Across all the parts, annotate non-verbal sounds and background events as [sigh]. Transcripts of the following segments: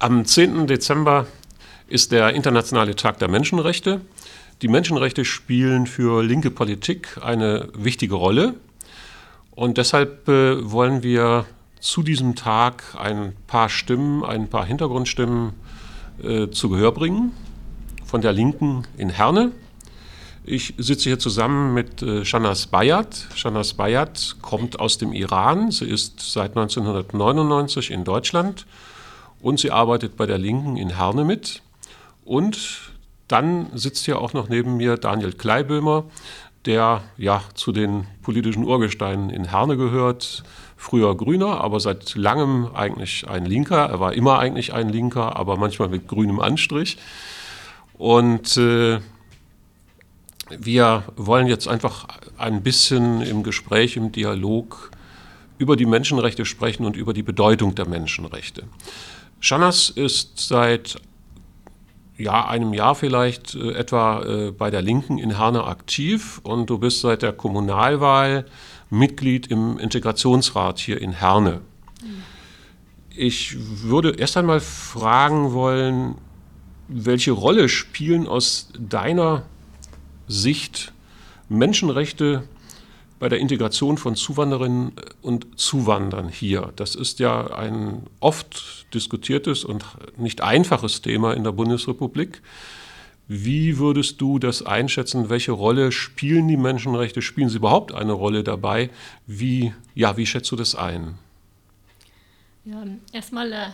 Am 10. Dezember ist der Internationale Tag der Menschenrechte. Die Menschenrechte spielen für linke Politik eine wichtige Rolle. Und deshalb äh, wollen wir zu diesem Tag ein paar Stimmen, ein paar Hintergrundstimmen äh, zu Gehör bringen von der Linken in Herne. Ich sitze hier zusammen mit äh, Shanas Bayat. Shanas Bayat kommt aus dem Iran. Sie ist seit 1999 in Deutschland und sie arbeitet bei der Linken in Herne mit. Und dann sitzt hier auch noch neben mir Daniel Kleibömer, der ja zu den politischen Urgesteinen in Herne gehört. Früher Grüner, aber seit langem eigentlich ein Linker. Er war immer eigentlich ein Linker, aber manchmal mit grünem Anstrich. Und äh, wir wollen jetzt einfach ein bisschen im Gespräch, im Dialog über die Menschenrechte sprechen und über die Bedeutung der Menschenrechte. Shanas ist seit ja, einem Jahr vielleicht äh, etwa äh, bei der Linken in Herne aktiv und du bist seit der Kommunalwahl Mitglied im Integrationsrat hier in Herne. Ich würde erst einmal fragen wollen, welche Rolle spielen aus deiner Sicht Menschenrechte bei der Integration von Zuwanderinnen und Zuwandern hier. Das ist ja ein oft diskutiertes und nicht einfaches Thema in der Bundesrepublik. Wie würdest du das einschätzen? Welche Rolle spielen die Menschenrechte? Spielen sie überhaupt eine Rolle dabei? Wie, ja, wie schätzt du das ein? Ja, erstmal äh,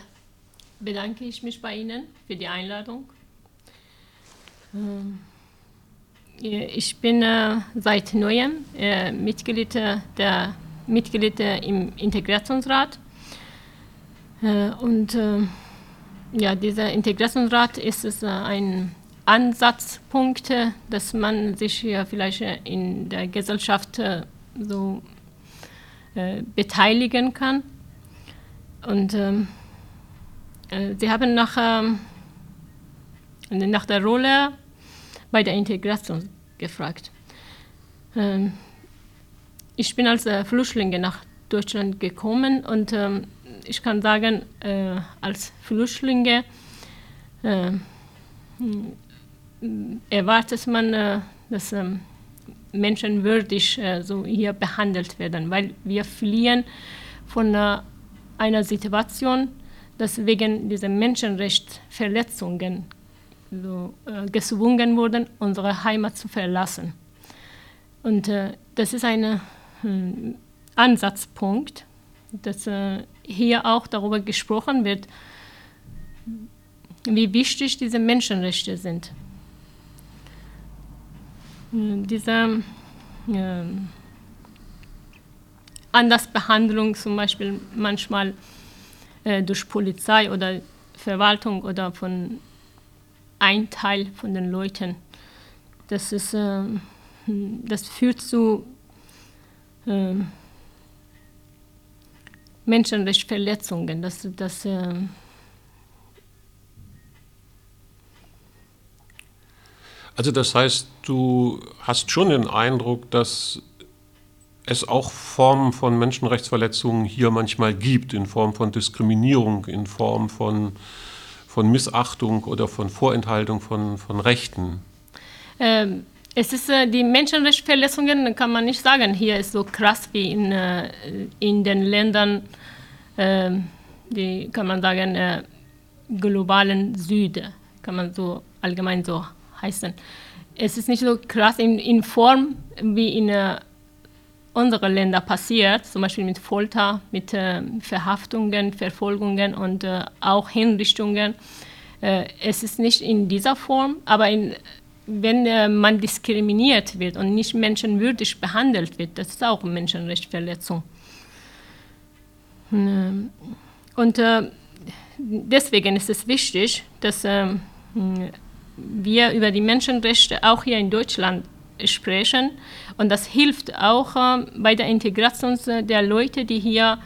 bedanke ich mich bei Ihnen für die Einladung. Ähm, ich bin äh, seit neuem äh, Mitglied, der, Mitglied im Integrationsrat. Äh, und äh, ja, dieser Integrationsrat ist es, äh, ein Ansatzpunkt, äh, dass man sich hier vielleicht in der Gesellschaft so beteiligen kann. Und ähm, Sie haben nach, ähm, nach der Rolle bei der Integration gefragt. Ähm, ich bin als äh, Flüchtlinge nach Deutschland gekommen und ähm, ich kann sagen, äh, als Flüchtlinge äh, erwartet man, äh, dass ähm, Menschen würdig äh, so hier behandelt werden, weil wir fliehen von äh, einer Situation, dass wegen dieser Menschenrechtsverletzungen so, äh, gezwungen wurden, unsere Heimat zu verlassen. Und äh, das ist ein äh, Ansatzpunkt, dass äh, hier auch darüber gesprochen wird, wie wichtig diese Menschenrechte sind. Äh, diese äh, Andersbehandlung zum Beispiel manchmal durch Polizei oder Verwaltung oder von ein Teil von den Leuten. Das, ist, äh, das führt zu äh, Menschenrechtsverletzungen. Das, das, äh, also das heißt, du hast schon den Eindruck, dass es auch Formen von Menschenrechtsverletzungen hier manchmal gibt, in Form von Diskriminierung, in Form von von Missachtung oder von Vorenthaltung von, von Rechten? Ähm, es ist äh, die Menschenrechtsverletzungen, kann man nicht sagen, hier ist so krass wie in, äh, in den Ländern, äh, die kann man sagen, äh, globalen Süden, kann man so allgemein so heißen. Es ist nicht so krass in, in Form wie in äh, unseren Ländern passiert, zum Beispiel mit Folter, mit äh, Verhaftungen, Verfolgungen und äh, auch Hinrichtungen. Äh, es ist nicht in dieser Form, aber in, wenn äh, man diskriminiert wird und nicht menschenwürdig behandelt wird, das ist auch eine Menschenrechtsverletzung. Ähm, und äh, deswegen ist es wichtig, dass ähm, wir über die Menschenrechte auch hier in Deutschland sprechen. Und das hilft auch äh, bei der Integration der Leute, die hier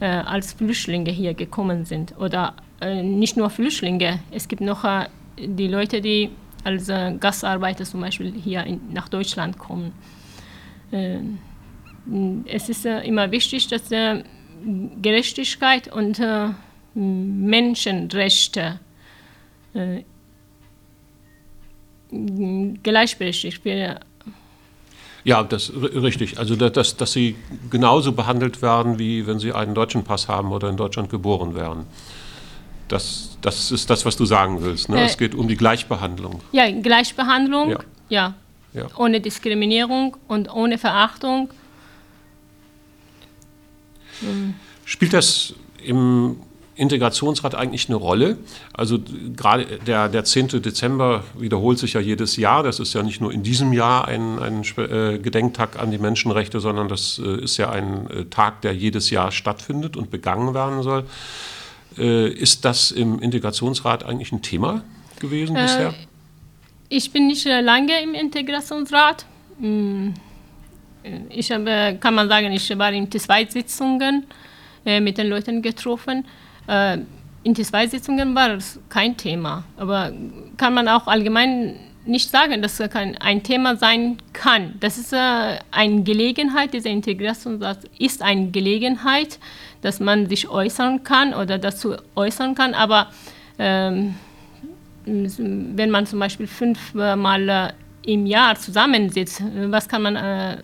äh, als Flüchtlinge hier gekommen sind. Oder äh, nicht nur Flüchtlinge, es gibt noch äh, die Leute, die als äh, Gastarbeiter zum Beispiel hier in, nach Deutschland kommen. Äh, es ist immer wichtig, dass Gerechtigkeit und Menschenrechte gleichberechtigt. Ja, das richtig. Also dass, dass sie genauso behandelt werden, wie wenn sie einen deutschen Pass haben oder in Deutschland geboren wären. Das, das ist das, was du sagen willst. Ne? Äh, es geht um die Gleichbehandlung. Ja, Gleichbehandlung, ja. ja. ja. Ohne Diskriminierung und ohne Verachtung. Spielt das im Integrationsrat eigentlich eine Rolle? Also gerade der, der 10. Dezember wiederholt sich ja jedes Jahr. Das ist ja nicht nur in diesem Jahr ein, ein äh, Gedenktag an die Menschenrechte, sondern das äh, ist ja ein äh, Tag, der jedes Jahr stattfindet und begangen werden soll. Ist das im Integrationsrat eigentlich ein Thema gewesen bisher? Ich bin nicht lange im Integrationsrat. Hm, ich habe, kann man sagen, ich war in zwei Sitzungen mit den Leuten getroffen. Äh, in den zwei Sitzungen war es kein Thema. Aber kann man auch allgemein nicht sagen, dass es ein Thema sein kann. Das ist äh, eine Gelegenheit, diese Integration ist eine Gelegenheit, dass man sich äußern kann oder dazu äußern kann. Aber ähm, wenn man zum Beispiel fünfmal äh, im Jahr zusammensitzt, was kann man äh, äh,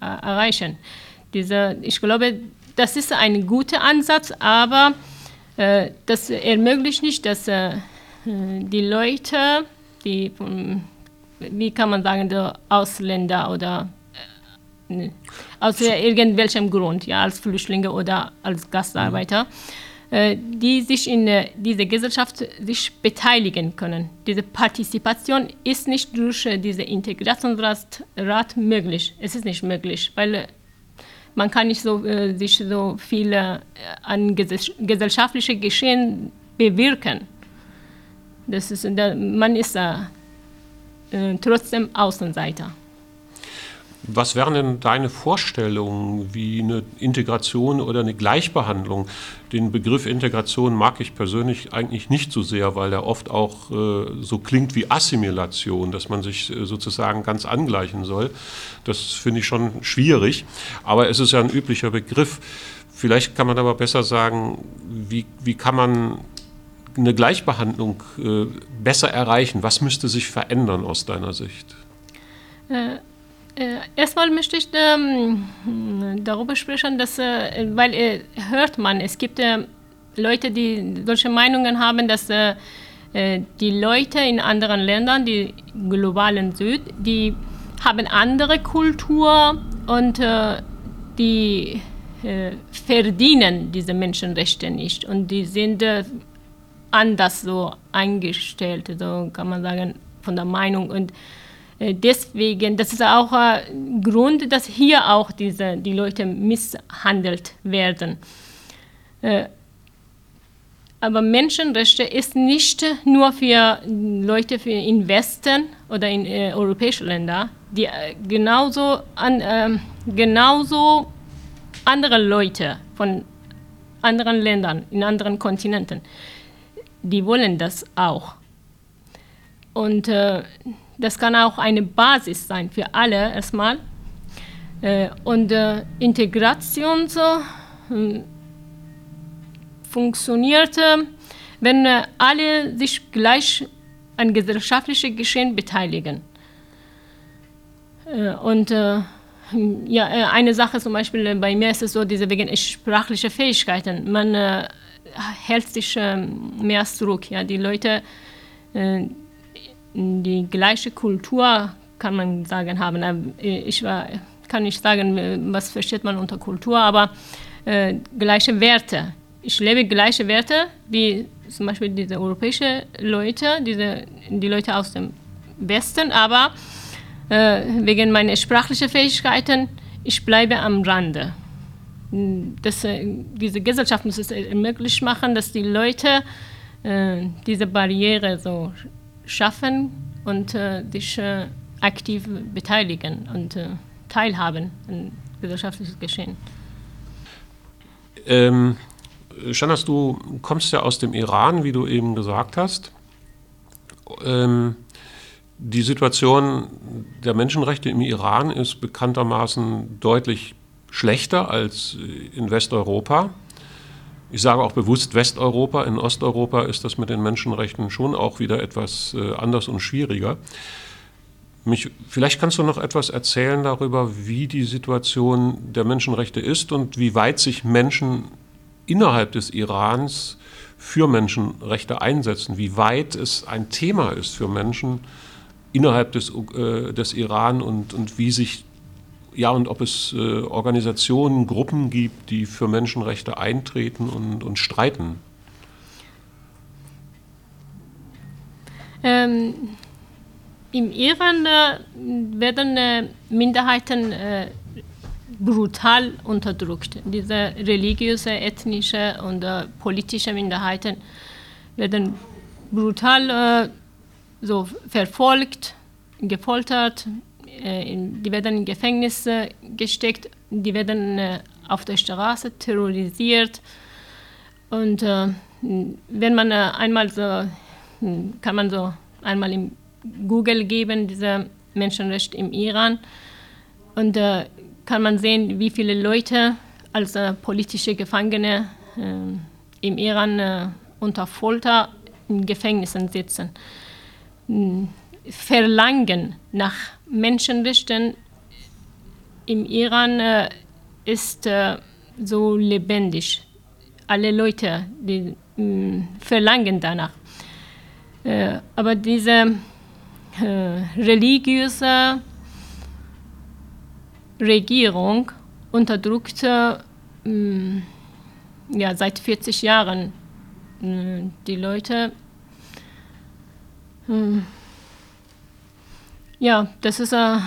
erreichen? Diese, ich glaube, das ist ein guter Ansatz, aber äh, das ermöglicht nicht, dass äh, die Leute, die, wie kann man sagen, die Ausländer oder äh, aus irgendwelchem Grund, ja, als Flüchtlinge oder als Gastarbeiter, mhm. die sich in dieser Gesellschaft sich beteiligen können. Diese Partizipation ist nicht durch diesen Integrationsrat möglich. Es ist nicht möglich, weil man kann nicht so, äh, sich so viel äh, an ges gesellschaftliche Geschehen bewirken. Das ist, man ist äh, trotzdem Außenseiter. Was wären denn deine Vorstellungen, wie eine Integration oder eine Gleichbehandlung? Den Begriff Integration mag ich persönlich eigentlich nicht so sehr, weil er oft auch äh, so klingt wie Assimilation, dass man sich äh, sozusagen ganz angleichen soll. Das finde ich schon schwierig, aber es ist ja ein üblicher Begriff. Vielleicht kann man aber besser sagen, wie, wie kann man eine Gleichbehandlung äh, besser erreichen? Was müsste sich verändern aus deiner Sicht? Äh, erstmal möchte ich ähm, darüber sprechen, dass, äh, weil äh, hört man, es gibt Leute, die solche Meinungen haben, dass die Leute in anderen Ländern, die globalen Süd, die haben andere Kultur und die verdienen diese Menschenrechte nicht. Und die sind anders so eingestellt, so kann man sagen, von der Meinung. Und deswegen, das ist auch ein Grund, dass hier auch diese, die Leute misshandelt werden. Äh, aber Menschenrechte ist nicht nur für Leute für in Westen oder in äh, europäischen Ländern, die äh, genauso, an, äh, genauso andere Leute von anderen Ländern, in anderen Kontinenten, die wollen das auch. Und äh, das kann auch eine Basis sein für alle erstmal. Äh, und äh, Integration hm, funktioniert, wenn äh, alle sich gleich an gesellschaftlichen Geschehen beteiligen. Und ja, eine Sache zum Beispiel bei mir ist es so, diese wegen sprachlicher Fähigkeiten. Man hält sich äh, mehr zurück. Ja, die Leute die gleiche Kultur, kann man sagen, haben. Ähm, ich war, kann nicht sagen, was versteht man unter Kultur, aber äh, gleiche Werte. Ich lebe gleiche Werte wie zum Beispiel diese europäischen Leute, diese, die Leute aus dem Westen, aber äh, wegen meiner sprachlichen Fähigkeiten, ich bleibe am Rande. Das, äh, diese Gesellschaft muss es möglich machen, dass die Leute äh, diese Barriere so schaffen und äh, sich äh, aktiv beteiligen und äh, teilhaben an gesellschaftliches Geschehen. Ähm, Shanas, du kommst ja aus dem Iran, wie du eben gesagt hast. Ähm, die Situation der Menschenrechte im Iran ist bekanntermaßen deutlich schlechter als in Westeuropa. Ich sage auch bewusst Westeuropa. In Osteuropa ist das mit den Menschenrechten schon auch wieder etwas äh, anders und schwieriger. Mich, vielleicht kannst du noch etwas erzählen darüber, wie die Situation der Menschenrechte ist und wie weit sich Menschen innerhalb des Irans für Menschenrechte einsetzen, wie weit es ein Thema ist für Menschen innerhalb des, äh, des Iran und, und wie sich ja, und ob es äh, Organisationen, Gruppen gibt, die für Menschenrechte eintreten und, und streiten. Ähm, Im Iran äh, werden äh, Minderheiten äh, brutal unterdrückt. Diese religiöse, ethnische und äh, politische Minderheiten werden brutal äh, so verfolgt, gefoltert, die werden in Gefängnisse gesteckt, die werden äh, auf der Straße terrorisiert. Und äh, wenn man einmal so, hm, kann man so einmal im Google geben, diese Menschenrechte im Iran, und äh, kann man sehen, wie viele Leute als äh, politische Gefangene äh, im Iran unter Folter in Gefängnissen sitzen. Verlangen nach Menschenrechten im Iran äh, ist äh, so lebendig. Alle Leute die, mh, mm, verlangen danach. Äh, aber diese äh, religiöse Regierung unterdrückt mh, mm, ja, seit 40 Jahren mh, mm, die Leute. Ja, das ist äh,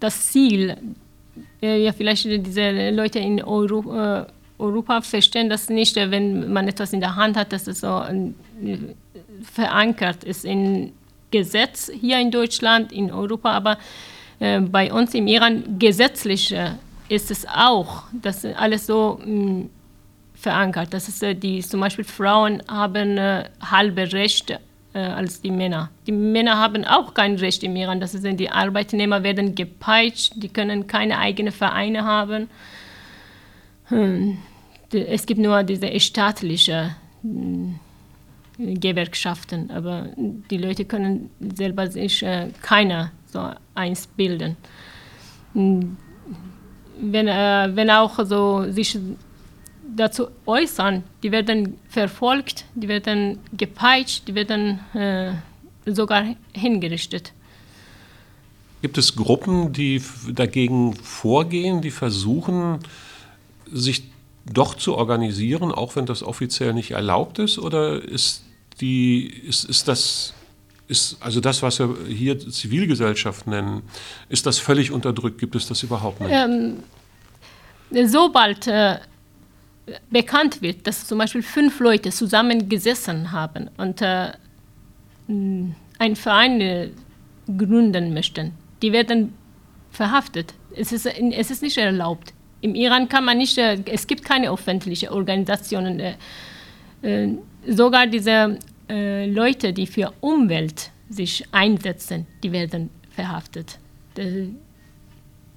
das Ziel. Äh, ja, vielleicht diese Leute in Euro, äh, Europa verstehen das nicht, äh, wenn man etwas in der Hand hat, dass es so äh, verankert ist in Gesetz hier in Deutschland, in Europa, aber äh, bei uns im Iran gesetzlich ist es auch, dass alles so mh, mm, verankert. Das ist die zum Beispiel Frauen haben halbe Rechte äh, als die Männer. Die Männer haben auch kein Recht im Iran. Das ist, die Arbeitnehmer werden gepeitscht, die können keine eigenen Vereine haben. Hm. Es gibt nur diese staatlichen hm, Gewerkschaften, aber die Leute können selber sich äh, keiner so eins bilden. Hm. Wenn, äh, wenn auch so sich dazu äußern, die werden verfolgt, die werden gepeitscht, die werden äh, sogar hingerichtet. Gibt es Gruppen, die dagegen vorgehen, die versuchen, sich doch zu organisieren, auch wenn das offiziell nicht erlaubt ist? Oder ist, die, ist, ist das, ist, also das, was wir hier Zivilgesellschaft nennen, ist das völlig unterdrückt? Gibt es das überhaupt nicht? Ähm, sobald äh, bekannt wird, dass zum Beispiel fünf Leute zusammengesessen haben und äh, einen Verein äh, gründen möchten, die werden verhaftet. Es ist, es ist nicht erlaubt. Im Iran kann man nicht, äh, es gibt keine öffentlichen Organisationen. Äh, sogar diese Leute, die für Umwelt sich einsetzen, die werden verhaftet.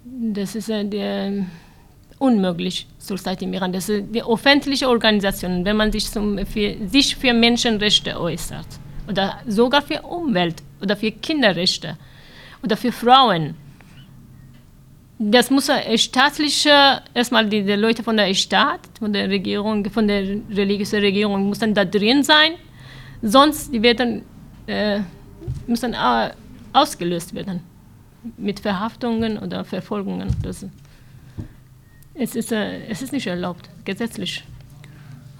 Das ist der unmöglich zurzeit im Iran. Das sind die öffentliche Organisationen, wenn man sich, zum, für, sich für Menschenrechte äußert oder sogar für Umwelt oder für Kinderrechte oder für Frauen. Das muss staatliche, erstmal die, die Leute von der Staat, von der Regierung, von der religiösen Regierung müssen da drin sein, sonst die werden, äh, müssen äh, ausgelöst werden mit Verhaftungen oder Verfolgungen. Das, es ist, äh, es ist nicht erlaubt, gesetzlich.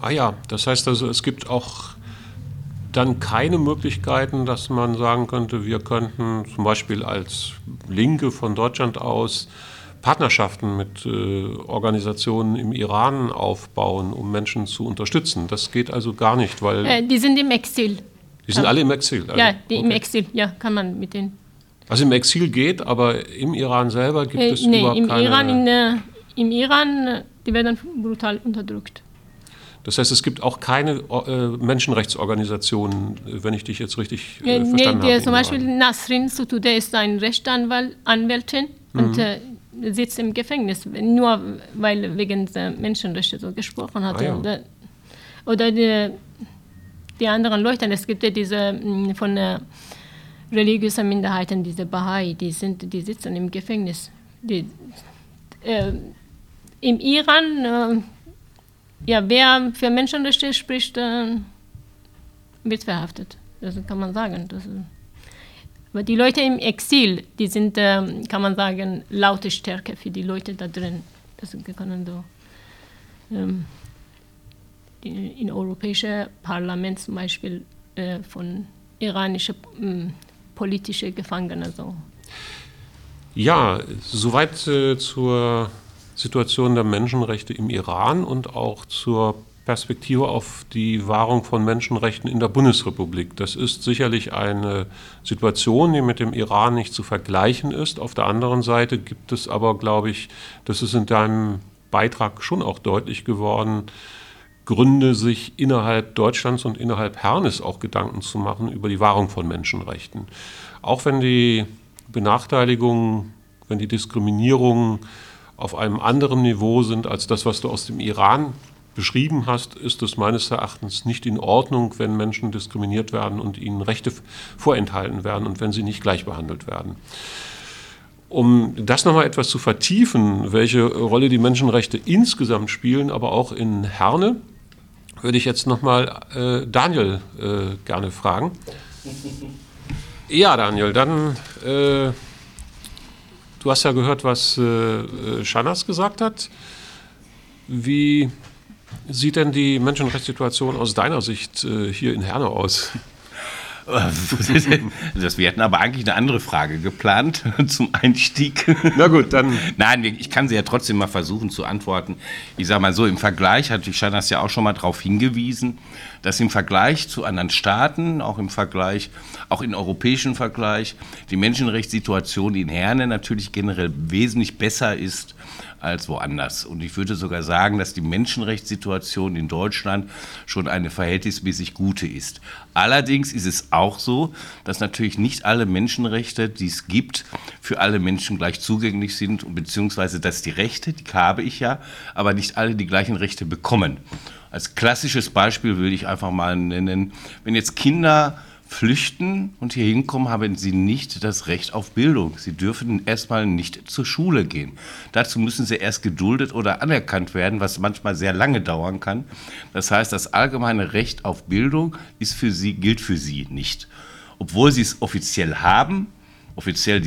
Ah ja, das heißt also, es gibt auch dann keine Möglichkeiten, dass man sagen könnte, wir könnten zum Beispiel als Linke von Deutschland aus Partnerschaften mit äh, Organisationen im Iran aufbauen, um Menschen zu unterstützen. Das geht also gar nicht, weil. Äh, die sind im Exil. Die sind alle im Exil. Also, ja, die okay. im Exil, ja, kann man mit denen. Also im Exil geht, aber im Iran selber gibt äh, es nee, überhaupt im keine... Iran in, äh, im Iran, die werden brutal unterdrückt. Das heißt, es gibt auch keine äh, Menschenrechtsorganisationen, wenn ich dich jetzt richtig äh, verstanden nee, habe. Zum Beispiel Nasrin Sotoudeh ist eine Rechtsanwältin mhm. und äh, sitzt im Gefängnis, nur weil wegen der Menschenrechte so gesprochen hat. Ah, ja. oder, oder die, die, anderen Leute, es gibt ja diese mm, von der religiösen Minderheiten, diese Bahai, die, sind, die sitzen im Gefängnis. Die, äh, Im Iran, äh, ja, wer für Menschenrechte spricht, äh, wird verhaftet. Das kann man sagen. Das, aber die Leute im Exil, die sind, ähm, kann man sagen, laute Stärke für die Leute da drin. Das können so ähm, in europäischen Parlament zum Beispiel äh, von iranischen ähm, politischen Gefangenen so. Ja, soweit äh, zur Situation der Menschenrechte im Iran und auch zur Perspektive auf die Wahrung von Menschenrechten in der Bundesrepublik. Das ist sicherlich eine Situation, die mit dem Iran nicht zu vergleichen ist. Auf der anderen Seite gibt es aber, glaube ich, das ist in deinem Beitrag schon auch deutlich geworden, Gründe, sich innerhalb Deutschlands und innerhalb Hernes auch Gedanken zu machen über die Wahrung von Menschenrechten. Auch wenn die Benachteiligungen, wenn die Diskriminierungen auf einem anderen Niveau sind als das, was du aus dem Iran beschrieben hast, ist es meines Erachtens nicht in Ordnung, wenn Menschen diskriminiert werden und ihnen Rechte vorenthalten werden und wenn sie nicht gleich behandelt werden. Um das nochmal etwas zu vertiefen, welche Rolle die Menschenrechte insgesamt spielen, aber auch in Herne, würde ich jetzt nochmal äh, Daniel äh, gerne fragen. [laughs] Ja, Daniel, dann, äh, du hast ja gehört, was äh, äh Shanas gesagt hat. Wie sieht denn die Menschenrechtssituation aus deiner Sicht äh, hier in Herne aus? [laughs] Das, wir hätten aber eigentlich eine andere Frage geplant [laughs] zum Einstieg. Na gut, dann. Nein, ich kann sie ja trotzdem mal versuchen zu antworten. Ich sage mal so, im Vergleich, hatte ich das ja auch schon mal darauf hingewiesen, dass im Vergleich zu anderen Staaten, auch im Vergleich, auch im europäischen Vergleich, die Menschenrechtssituation in Herne natürlich generell wesentlich besser ist als woanders. Und ich würde sogar sagen, dass die Menschenrechtssituation in Deutschland schon eine verhältnismäßig gute ist. Allerdings ist es auch so, dass natürlich nicht alle Menschenrechte, die es gibt, für alle Menschen gleich zugänglich sind, beziehungsweise dass die Rechte, die habe ich ja, aber nicht alle die gleichen Rechte bekommen. Als klassisches Beispiel würde ich einfach mal nennen, wenn jetzt Kinder flüchten und hier hinkommen, haben sie nicht das Recht auf Bildung. Sie dürfen erstmal nicht zur Schule gehen. Dazu müssen sie erst geduldet oder anerkannt werden, was manchmal sehr lange dauern kann. Das heißt, das allgemeine Recht auf Bildung ist für sie, gilt für sie nicht. Obwohl sie es offiziell haben, offiziell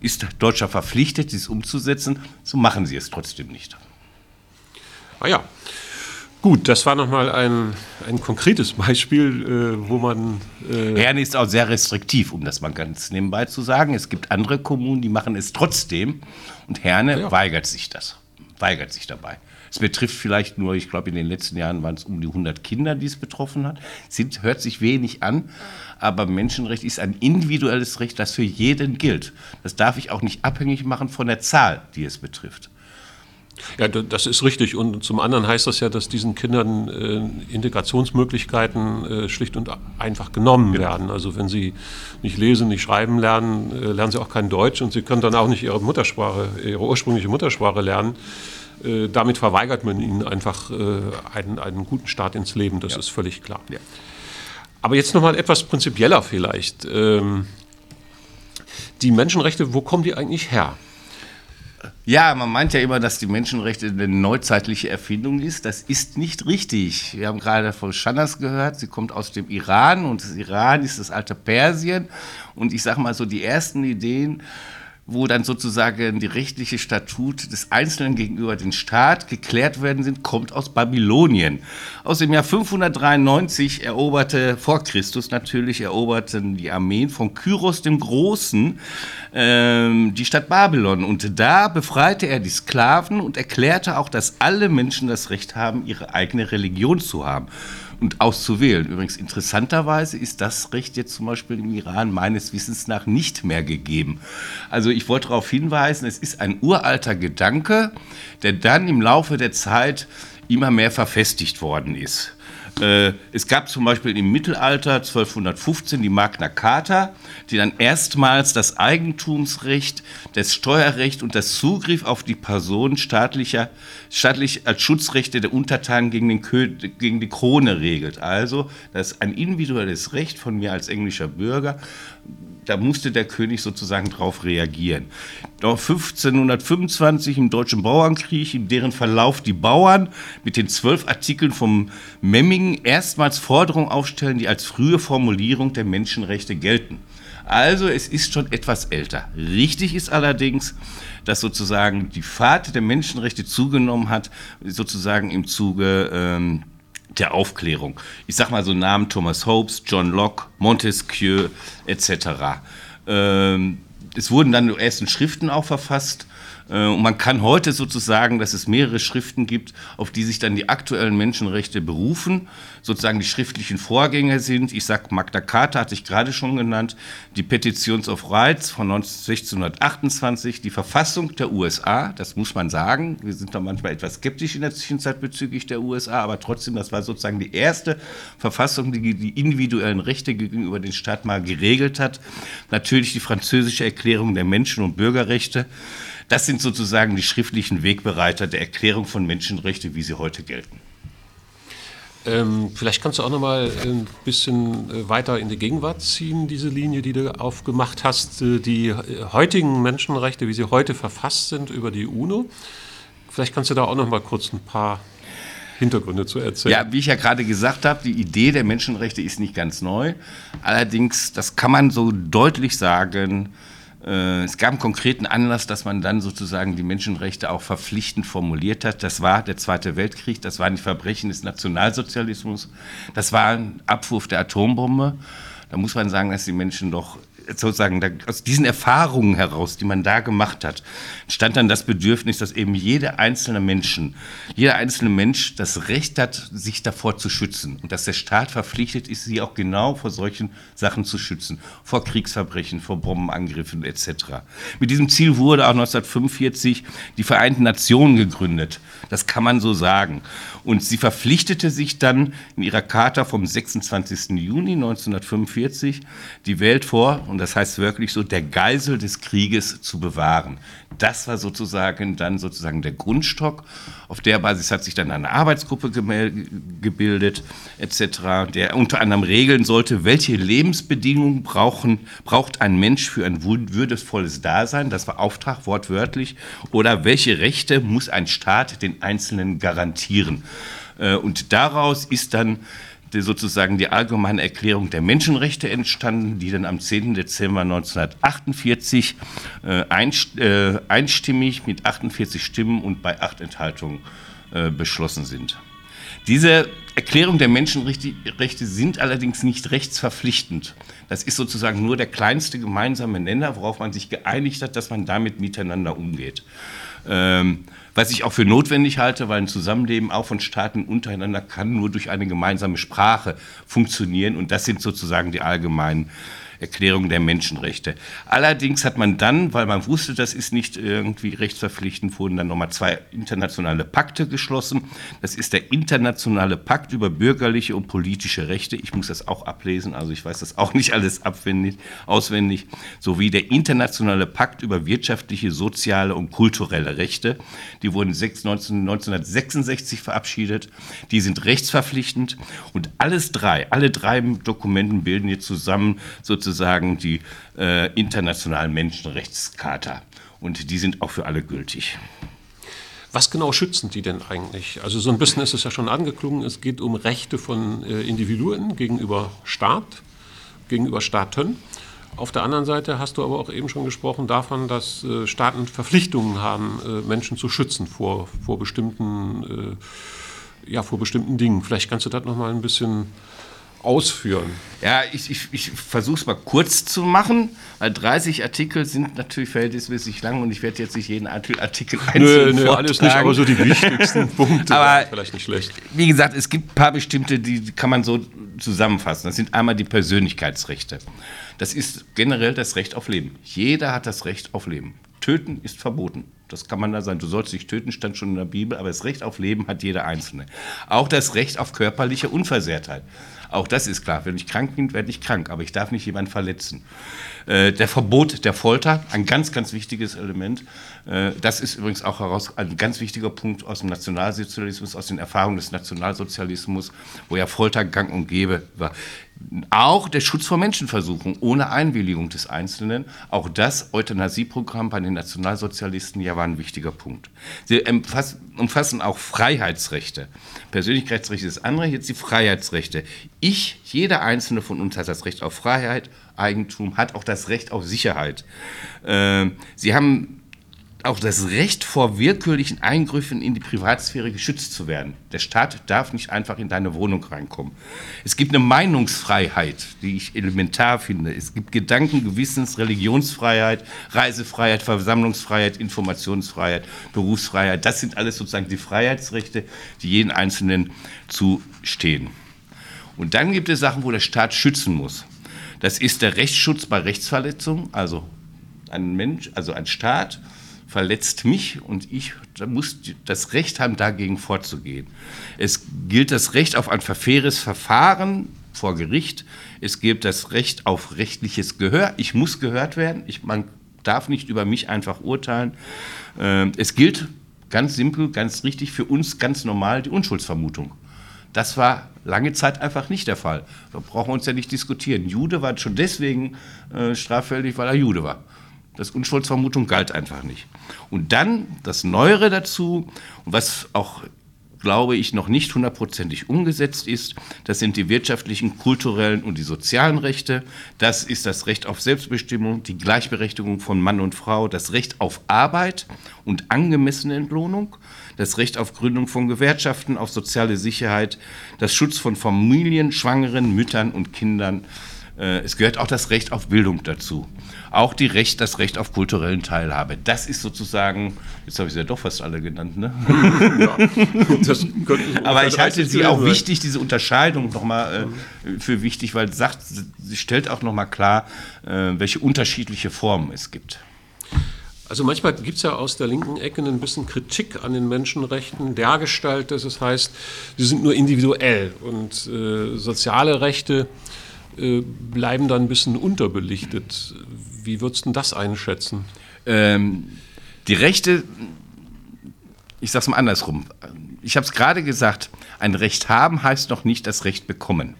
ist Deutscher verpflichtet, dies umzusetzen, so machen sie es trotzdem nicht. Ah ja, Gut, das war nochmal ein, ein konkretes Beispiel, äh, wo man. Äh Herne ist auch sehr restriktiv, um das mal ganz nebenbei zu sagen. Es gibt andere Kommunen, die machen es trotzdem und Herne ja. weigert sich das, weigert sich dabei. Es betrifft vielleicht nur, ich glaube, in den letzten Jahren waren es um die 100 Kinder, die es betroffen hat. Sind, hört sich wenig an, aber Menschenrecht ist ein individuelles Recht, das für jeden gilt. Das darf ich auch nicht abhängig machen von der Zahl, die es betrifft. Ja, das ist richtig. Und zum anderen heißt das ja, dass diesen Kindern äh, Integrationsmöglichkeiten äh, schlicht und einfach genommen genau. werden. Also wenn sie nicht lesen, nicht schreiben lernen, äh, lernen sie auch kein Deutsch und sie können dann auch nicht ihre Muttersprache, ihre ursprüngliche Muttersprache lernen. Äh, damit verweigert man ihnen einfach äh, einen, einen guten Start ins Leben. Das ja. ist völlig klar. Ja. Aber jetzt nochmal etwas prinzipieller vielleicht. Ähm, die Menschenrechte, wo kommen die eigentlich her? Ja, man meint ja immer, dass die Menschenrechte eine neuzeitliche Erfindung ist. Das ist nicht richtig. Wir haben gerade von Shanas gehört, sie kommt aus dem Iran und das Iran ist das alte Persien. Und ich sage mal so, die ersten Ideen wo dann sozusagen die rechtliche Statut des Einzelnen gegenüber dem Staat geklärt werden sind, kommt aus Babylonien. Aus dem Jahr 593 eroberte, vor Christus natürlich, eroberten die Armeen von Kyros dem Großen ähm, die Stadt Babylon. Und da befreite er die Sklaven und erklärte auch, dass alle Menschen das Recht haben, ihre eigene Religion zu haben und auszuwählen. Übrigens interessanterweise ist das Recht jetzt zum Beispiel im Iran meines Wissens nach nicht mehr gegeben. Also ich wollte darauf hinweisen, es ist ein uralter Gedanke, der dann im Laufe der Zeit immer mehr verfestigt worden ist. Äh, es gab zum Beispiel im Mittelalter 1215 die Magna Carta, die dann erstmals das Eigentumsrecht, das Steuerrecht und das Zugriff auf die Person staatlicher, staatlich als Schutzrechte der Untertanen gegen, den Kö gegen die Krone regelt. Also das ist ein individuelles Recht von mir als englischer Bürger, da musste der König sozusagen darauf reagieren. Doch 1525 im Deutschen Bauernkrieg, in deren Verlauf die Bauern mit den zwölf Artikeln vom Memmingen erstmals Forderungen aufstellen, die als frühe Formulierung der Menschenrechte gelten. Also es ist schon etwas älter. Richtig ist allerdings, dass sozusagen die Fahrt der Menschenrechte zugenommen hat, sozusagen im Zuge ähm, der Aufklärung. Ich sage mal so Namen Thomas Hobbes, John Locke, Montesquieu etc. Ähm, es wurden dann die ersten Schriften auch verfasst und man kann heute sozusagen, dass es mehrere Schriften gibt, auf die sich dann die aktuellen Menschenrechte berufen, sozusagen die schriftlichen Vorgänger sind. Ich sage, Magna Carta hatte ich gerade schon genannt, die Petitions of Rights von 1628, die Verfassung der USA, das muss man sagen. Wir sind da manchmal etwas skeptisch in der Zwischenzeit bezüglich der USA, aber trotzdem, das war sozusagen die erste Verfassung, die die individuellen Rechte gegenüber den Staat mal geregelt hat. Natürlich die französische Erklärung der Menschen- und Bürgerrechte. Das sind sozusagen die schriftlichen Wegbereiter der Erklärung von Menschenrechten, wie sie heute gelten. Ähm, vielleicht kannst du auch noch mal ein bisschen äh, weiter in die Gegenwart ziehen, diese Linie, die du aufgemacht hast. Äh, die äh, heutigen Menschenrechte, wie sie heute verfasst sind über die UNO. Vielleicht kannst du da auch noch mal kurz ein paar Hintergründe zu erzählen. Ja, wie ich ja gerade gesagt habe, die Idee der Menschenrechte ist nicht ganz neu. Allerdings, das kann man so deutlich sagen, es gab einen konkreten Anlass, dass man dann sozusagen die Menschenrechte auch verpflichtend formuliert hat. Das war der Zweite Weltkrieg, das waren die Verbrechen des Nationalsozialismus, das war ein Abwurf der Atombombe. Da muss man sagen, dass die Menschen doch sozusagen da, aus diesen Erfahrungen heraus, die man da gemacht hat, stand dann das Bedürfnis, dass eben jeder einzelne Menschen, jeder einzelne Mensch das Recht hat, sich davor zu schützen und dass der Staat verpflichtet ist, sie auch genau vor solchen Sachen zu schützen, vor Kriegsverbrechen, vor Bombenangriffen etc. Mit diesem Ziel wurde auch 1945 die Vereinten Nationen gegründet. Das kann man so sagen. Und sie verpflichtete sich dann in ihrer Charta vom 26. Juni 1945 die Welt vor, und das heißt wirklich so, der Geisel des Krieges zu bewahren. Das war sozusagen dann sozusagen der Grundstock. Auf der Basis hat sich dann eine Arbeitsgruppe gebildet, etc., der unter anderem regeln sollte, welche Lebensbedingungen brauchen, braucht ein Mensch für ein würdevolles Dasein, das war Auftrag wortwörtlich, oder welche Rechte muss ein Staat den Einzelnen garantieren. Äh, und daraus ist dann sozusagen die allgemeine Erklärung der Menschenrechte entstanden, die dann am 10. Dezember 1948 äh, äh, einstimmig mit 48 Stimmen und bei acht Enthaltungen äh, beschlossen sind. Diese Erklärung der Menschenrechte sind allerdings nicht rechtsverpflichtend. Das ist sozusagen nur der kleinste gemeinsame Nenner, worauf man sich geeinigt hat, dass man damit miteinander umgeht. Ähm, was ich auch für notwendig halte, weil ein Zusammenleben auch von Staaten untereinander kann nur durch eine gemeinsame Sprache funktionieren. Und das sind sozusagen die allgemeinen Erklärung der Menschenrechte. Allerdings hat man dann, weil man wusste, das ist nicht irgendwie rechtsverpflichtend, wurden dann nochmal zwei internationale Pakte geschlossen. Das ist der internationale Pakt über bürgerliche und politische Rechte. Ich muss das auch ablesen, also ich weiß das auch nicht alles abwendig, auswendig. Sowie der internationale Pakt über wirtschaftliche, soziale und kulturelle Rechte. Die wurden 1966 verabschiedet. Die sind rechtsverpflichtend und alles drei, alle drei Dokumenten bilden jetzt zusammen sozusagen sozusagen die äh, internationalen Menschenrechtscharta. Und die sind auch für alle gültig. Was genau schützen die denn eigentlich? Also so ein bisschen ist es ja schon angeklungen, es geht um Rechte von äh, Individuen gegenüber Staat, gegenüber Staaten. Auf der anderen Seite hast du aber auch eben schon gesprochen davon, dass äh, Staaten Verpflichtungen haben, äh, Menschen zu schützen vor, vor, bestimmten, äh, ja, vor bestimmten Dingen. Vielleicht kannst du das noch mal ein bisschen ausführen? Ja, ich, ich, ich versuche es mal kurz zu machen, weil 30 Artikel sind natürlich verhältnismäßig lang und ich werde jetzt nicht jeden Artikel einzeln Nö, nö alles nicht, aber so die wichtigsten Punkte aber [laughs] vielleicht nicht schlecht. Wie gesagt, es gibt ein paar bestimmte, die kann man so zusammenfassen. Das sind einmal die Persönlichkeitsrechte. Das ist generell das Recht auf Leben. Jeder hat das Recht auf Leben. Töten ist verboten. Das kann man da sein. Du sollst dich töten, stand schon in der Bibel, aber das Recht auf Leben hat jeder Einzelne. Auch das Recht auf körperliche Unversehrtheit. Auch das ist klar. Wenn ich krank bin, werde ich krank, aber ich darf nicht jemanden verletzen. Äh, der Verbot der Folter, ein ganz, ganz wichtiges Element. Äh, das ist übrigens auch heraus, ein ganz wichtiger Punkt aus dem Nationalsozialismus, aus den Erfahrungen des Nationalsozialismus, wo ja Folter gang und gäbe war. Auch der Schutz vor Menschenversuchen ohne Einwilligung des Einzelnen, auch das Euthanasieprogramm bei den Nationalsozialisten ja war ein wichtiger Punkt. Sie umfassen auch Freiheitsrechte. Persönlichkeitsrechte ist das andere, jetzt die Freiheitsrechte. Ich, jeder Einzelne von uns hat das Recht auf Freiheit, Eigentum, hat auch das Recht auf Sicherheit. Ähm, sie haben auch das Recht vor willkürlichen Eingriffen in die Privatsphäre geschützt zu werden. Der Staat darf nicht einfach in deine Wohnung reinkommen. Es gibt eine Meinungsfreiheit, die ich elementar finde. Es gibt Gedanken, Gewissens, Religionsfreiheit, Reisefreiheit, Versammlungsfreiheit, Informationsfreiheit, Berufsfreiheit. Das sind alles sozusagen die Freiheitsrechte, die jeden Einzelnen zustehen. Und dann gibt es Sachen, wo der Staat schützen muss. Das ist der Rechtsschutz bei Rechtsverletzungen, also ein Mensch, also ein Staat verletzt mich und ich muss das Recht haben, dagegen vorzugehen. Es gilt das Recht auf ein faires Verfahren vor Gericht. Es gilt das Recht auf rechtliches Gehör. Ich muss gehört werden. Ich, man darf nicht über mich einfach urteilen. Ähm, es gilt ganz simpel, ganz richtig für uns ganz normal die Unschuldsvermutung. Das war lange Zeit einfach nicht der Fall. Da brauchen wir uns ja nicht diskutieren. Jude war schon deswegen äh, straffällig, weil er Jude war. Das Unschuldsvermutung galt einfach nicht. Und dann das Neuere dazu, was auch, glaube ich, noch nicht hundertprozentig umgesetzt ist, das sind die wirtschaftlichen, kulturellen und die sozialen Rechte. Das ist das Recht auf Selbstbestimmung, die Gleichberechtigung von Mann und Frau, das Recht auf Arbeit und angemessene Entlohnung das Recht auf Gründung von Gewerkschaften, auf soziale Sicherheit, das Schutz von Familien, Schwangeren, Müttern und Kindern. Äh, es gehört auch das Recht auf Bildung dazu. Auch die Recht, das Recht auf kulturellen Teilhabe. Das ist sozusagen, jetzt habe ich sie ja doch fast alle genannt, ne? Ja, [laughs] Aber ich halte sie auch wichtig, diese Unterscheidung nochmal äh, für wichtig, weil sagt, sie stellt auch nochmal klar, äh, welche unterschiedliche Formen es gibt. Also manchmal gibt es ja aus der linken Ecke ein bisschen Kritik an den Menschenrechten dergestalt, dass es heißt, sie sind nur individuell und äh, soziale Rechte äh, bleiben dann ein bisschen unterbelichtet. Wie würdest du das einschätzen? Ähm, die Rechte, ich sage es mal andersrum. Ich habe es gerade gesagt, ein Recht haben heißt noch nicht das Recht bekommen.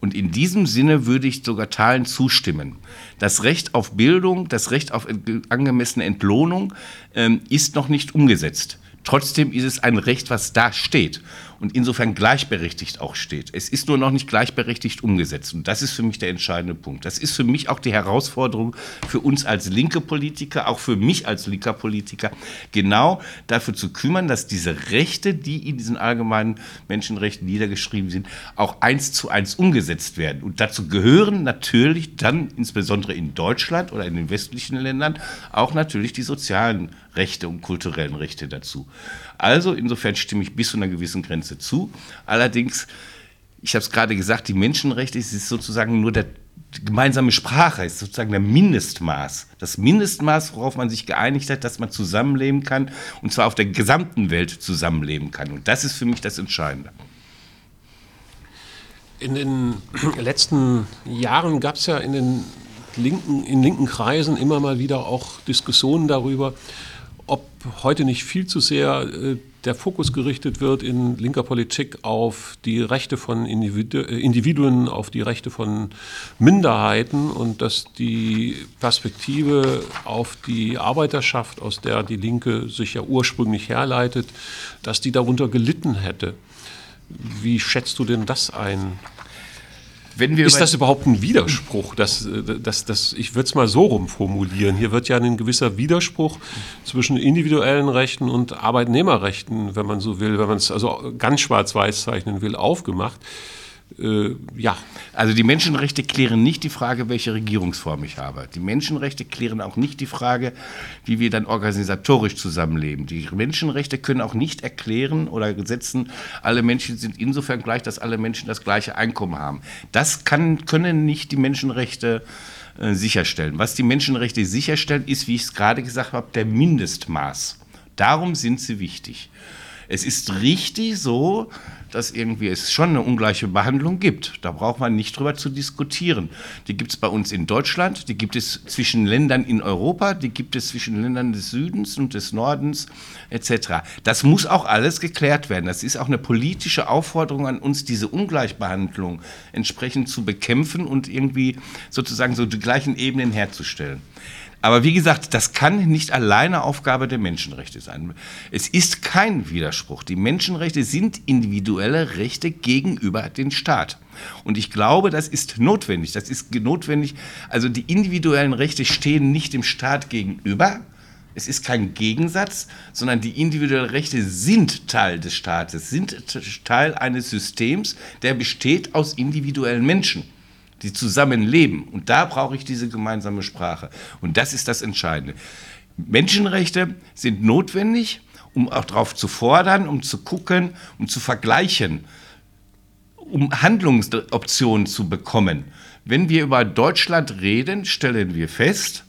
Und in diesem Sinne würde ich sogar Teilen zustimmen. Das Recht auf Bildung, das Recht auf angemessene Entlohnung ähm, ist noch nicht umgesetzt. Trotzdem ist es ein Recht, was da steht und insofern gleichberechtigt auch steht. Es ist nur noch nicht gleichberechtigt umgesetzt. Und das ist für mich der entscheidende Punkt. Das ist für mich auch die Herausforderung für uns als linke Politiker, auch für mich als linker Politiker, genau dafür zu kümmern, dass diese Rechte, die in diesen allgemeinen Menschenrechten niedergeschrieben sind, auch eins zu eins umgesetzt werden. Und dazu gehören natürlich dann insbesondere in Deutschland oder in den westlichen Ländern auch natürlich die sozialen Rechte und kulturellen Rechte dazu. Also insofern stimme ich bis zu einer gewissen Grenze zu. Allerdings, ich habe es gerade gesagt, die Menschenrechte ist sozusagen nur der gemeinsame Sprache, ist sozusagen der Mindestmaß. Das Mindestmaß, worauf man sich geeinigt hat, dass man zusammenleben kann und zwar auf der gesamten Welt zusammenleben kann. Und das ist für mich das Entscheidende. In den [clears throat] letzten Jahren gab es ja in den linken, in linken Kreisen immer mal wieder auch Diskussionen darüber, ob heute nicht viel zu sehr äh, der Fokus gerichtet wird in linker Politik auf die Rechte von äh, Individuen, auf die Rechte von Minderheiten und dass die Perspektive auf die Arbeiterschaft, aus der die Linke sich ja ursprünglich herleitet, dass die darunter gelitten hätte. Wie schätzt du denn das ein? Ist das überhaupt ein Widerspruch? Das, das, das, ich würde es mal so rumformulieren. Hier wird ja ein gewisser Widerspruch zwischen individuellen Rechten und Arbeitnehmerrechten, wenn man so will, wenn man es also ganz schwarz-weiß zeichnen will, aufgemacht. Äh, ja. Also die Menschenrechte klären nicht die Frage, welche Regierungsform ich habe. Die Menschenrechte klären auch nicht die Frage, wie wir dann organisatorisch zusammenleben. Die Menschenrechte können auch nicht erklären oder setzen, alle Menschen sind insofern gleich, dass alle Menschen das gleiche Einkommen haben. Das kann, können nicht die Menschenrechte äh, sicherstellen. Was die Menschenrechte sicherstellen, ist, wie ich es gerade gesagt habe, der Mindestmaß. Darum sind sie wichtig. Es ist richtig so, dass irgendwie es schon eine ungleiche Behandlung gibt. Da braucht man nicht drüber zu diskutieren. Die gibt es bei uns in Deutschland, die gibt es zwischen Ländern in Europa, die gibt es zwischen Ländern des Südens und des Nordens etc. Das muss auch alles geklärt werden. Das ist auch eine politische Aufforderung an uns, diese Ungleichbehandlung entsprechend zu bekämpfen und irgendwie sozusagen so die gleichen Ebenen herzustellen. Aber wie gesagt, das kann nicht alleine Aufgabe der Menschenrechte sein. Es ist kein Widerspruch. Die Menschenrechte sind individuelle Rechte gegenüber dem Staat. Und ich glaube, das ist notwendig. Das ist notwendig. Also die individuellen Rechte stehen nicht dem Staat gegenüber. Es ist kein Gegensatz, sondern die individuellen Rechte sind Teil des Staates, sind Teil eines Systems, der besteht aus individuellen Menschen die zusammenleben. Und da brauche ich diese gemeinsame Sprache. Und das ist das Entscheidende. Menschenrechte sind notwendig, um auch darauf zu fordern, um zu gucken, um zu vergleichen, um Handlungsoptionen zu bekommen. Wenn wir über Deutschland reden, stellen wir fest,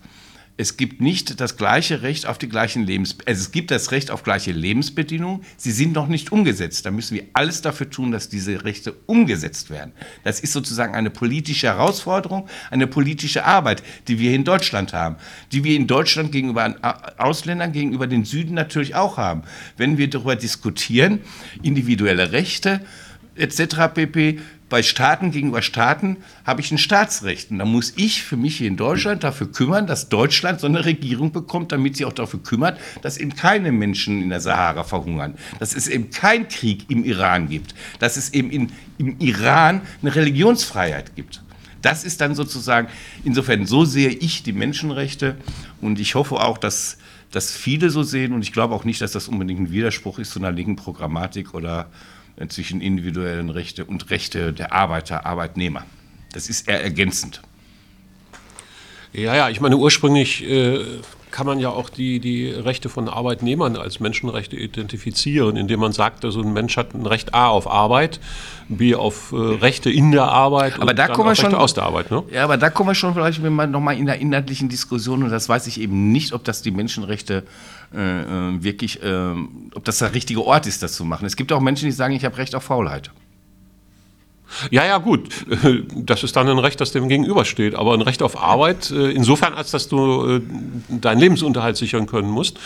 es gibt nicht das gleiche Recht auf die gleichen Lebensbedingungen. Also es gibt das Recht auf gleiche Lebensbedingungen. Sie sind noch nicht umgesetzt. Da müssen wir alles dafür tun, dass diese Rechte umgesetzt werden. Das ist sozusagen eine politische Herausforderung, eine politische Arbeit, die wir in Deutschland haben, die wir in Deutschland gegenüber Ausländern, gegenüber den Süden natürlich auch haben. Wenn wir darüber diskutieren, individuelle Rechte etc. pp bei Staaten gegenüber Staaten habe ich ein Staatsrecht. Und da muss ich für mich hier in Deutschland dafür kümmern, dass Deutschland so eine Regierung bekommt, damit sie auch dafür kümmert, dass eben keine Menschen in der Sahara verhungern, dass es eben keinen Krieg im Iran gibt, dass es eben in, im Iran eine Religionsfreiheit gibt. Das ist dann sozusagen, insofern, so sehe ich die Menschenrechte und ich hoffe auch, dass das viele so sehen und ich glaube auch nicht, dass das unbedingt ein Widerspruch ist zu einer linken Programmatik oder zwischen individuellen Rechte und Rechte der Arbeiter, Arbeitnehmer. Das ist eher ergänzend. Ja, ja, ich meine, ursprünglich äh, kann man ja auch die, die Rechte von Arbeitnehmern als Menschenrechte identifizieren, indem man sagt, also ein Mensch hat ein Recht A auf Arbeit, B auf äh, Rechte in der Arbeit aber da kommen wir schon, aus der Arbeit. Ne? Ja, aber da kommen wir schon vielleicht nochmal in der inhaltlichen Diskussion und das weiß ich eben nicht, ob das die Menschenrechte wirklich, äh, ob das der richtige Ort ist, das zu machen. Es gibt auch Menschen, die sagen, ich habe Recht auf Faulheit. Ja, ja, gut. [laughs] Das ist dann ein Recht, das dem gegenübersteht. Aber ein Recht auf Arbeit, äh, insofern, als dass du äh, deinen Lebensunterhalt sichern können musst,